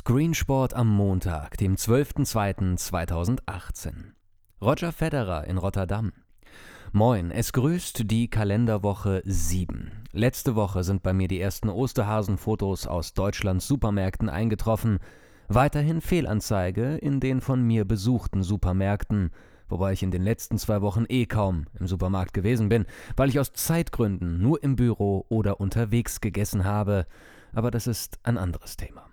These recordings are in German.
Screensport am Montag, dem 12.02.2018. Roger Federer in Rotterdam. Moin, es grüßt die Kalenderwoche 7. Letzte Woche sind bei mir die ersten Osterhasen-Fotos aus Deutschlands Supermärkten eingetroffen. Weiterhin Fehlanzeige in den von mir besuchten Supermärkten, wobei ich in den letzten zwei Wochen eh kaum im Supermarkt gewesen bin, weil ich aus Zeitgründen nur im Büro oder unterwegs gegessen habe. Aber das ist ein anderes Thema.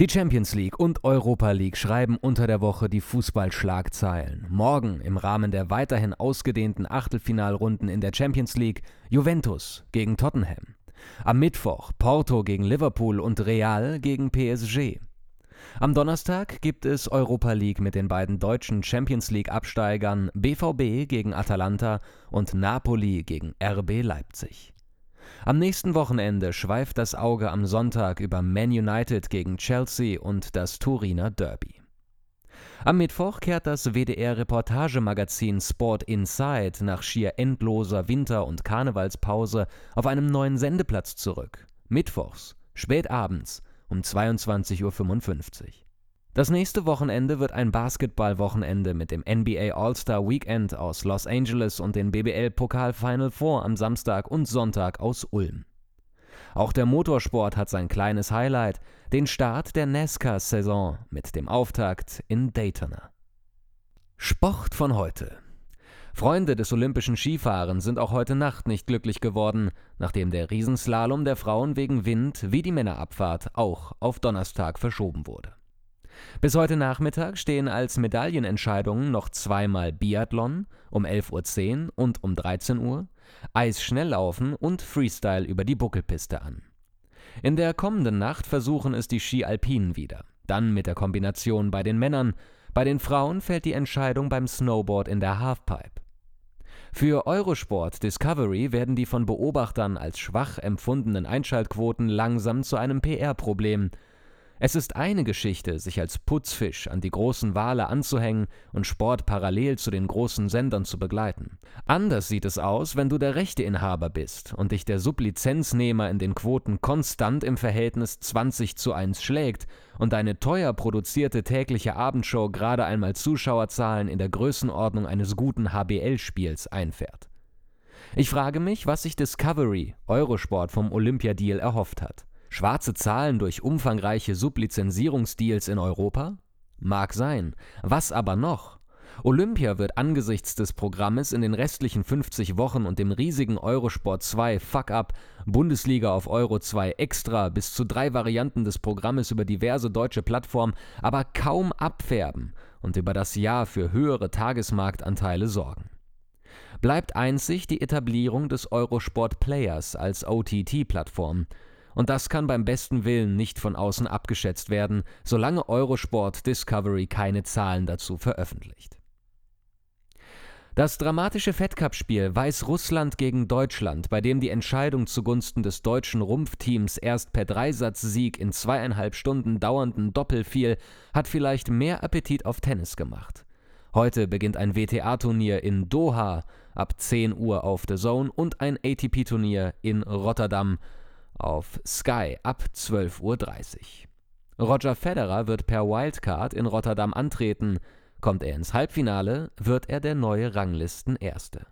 Die Champions League und Europa League schreiben unter der Woche die Fußballschlagzeilen. Morgen im Rahmen der weiterhin ausgedehnten Achtelfinalrunden in der Champions League Juventus gegen Tottenham. Am Mittwoch Porto gegen Liverpool und Real gegen PSG. Am Donnerstag gibt es Europa League mit den beiden deutschen Champions League Absteigern BVB gegen Atalanta und Napoli gegen RB Leipzig. Am nächsten Wochenende schweift das Auge am Sonntag über Man United gegen Chelsea und das Turiner Derby. Am Mittwoch kehrt das WDR-Reportagemagazin Sport Inside nach schier endloser Winter- und Karnevalspause auf einem neuen Sendeplatz zurück. Mittwochs, spät abends um 22.55 Uhr. Das nächste Wochenende wird ein Basketballwochenende mit dem NBA All-Star Weekend aus Los Angeles und den BBL Pokal Final Four am Samstag und Sonntag aus Ulm. Auch der Motorsport hat sein kleines Highlight, den Start der NASCAR-Saison mit dem Auftakt in Daytona. Sport von heute. Freunde des olympischen Skifahrens sind auch heute Nacht nicht glücklich geworden, nachdem der Riesenslalom der Frauen wegen Wind wie die Männerabfahrt auch auf Donnerstag verschoben wurde. Bis heute Nachmittag stehen als Medaillenentscheidungen noch zweimal Biathlon um 11.10 Uhr und um 13 Uhr, Eisschnelllaufen und Freestyle über die Buckelpiste an. In der kommenden Nacht versuchen es die Ski Alpinen wieder. Dann mit der Kombination bei den Männern. Bei den Frauen fällt die Entscheidung beim Snowboard in der Halfpipe. Für Eurosport Discovery werden die von Beobachtern als schwach empfundenen Einschaltquoten langsam zu einem PR-Problem. Es ist eine Geschichte, sich als Putzfisch an die großen Wale anzuhängen und Sport parallel zu den großen Sendern zu begleiten. Anders sieht es aus, wenn du der Rechteinhaber bist und dich der Sublizenznehmer in den Quoten konstant im Verhältnis 20 zu 1 schlägt und deine teuer produzierte tägliche Abendshow gerade einmal Zuschauerzahlen in der Größenordnung eines guten HBL-Spiels einfährt. Ich frage mich, was sich Discovery, Eurosport vom Olympiadeal erhofft hat. Schwarze Zahlen durch umfangreiche Sublizenzierungsdeals in Europa? Mag sein. Was aber noch? Olympia wird angesichts des Programmes in den restlichen 50 Wochen und dem riesigen Eurosport 2 Fuck-Up, Bundesliga auf Euro 2 Extra bis zu drei Varianten des Programmes über diverse deutsche Plattformen aber kaum abfärben und über das Jahr für höhere Tagesmarktanteile sorgen. Bleibt einzig die Etablierung des Eurosport Players als OTT-Plattform, und das kann beim besten Willen nicht von außen abgeschätzt werden, solange Eurosport Discovery keine Zahlen dazu veröffentlicht. Das dramatische Fettcup-Spiel Weißrussland gegen Deutschland, bei dem die Entscheidung zugunsten des deutschen Rumpfteams erst per Dreisatzsieg in zweieinhalb Stunden dauernden Doppel fiel, hat vielleicht mehr Appetit auf Tennis gemacht. Heute beginnt ein WTA-Turnier in Doha ab 10 Uhr auf The Zone und ein ATP-Turnier in Rotterdam auf Sky ab 12.30 Uhr. Roger Federer wird per Wildcard in Rotterdam antreten. Kommt er ins Halbfinale, wird er der neue Ranglistenerste.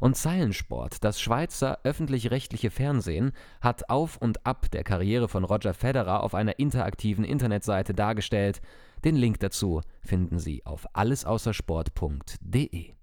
Und Zeilensport, das Schweizer öffentlich-rechtliche Fernsehen, hat auf und ab der Karriere von Roger Federer auf einer interaktiven Internetseite dargestellt. Den Link dazu finden Sie auf allesaußersport.de.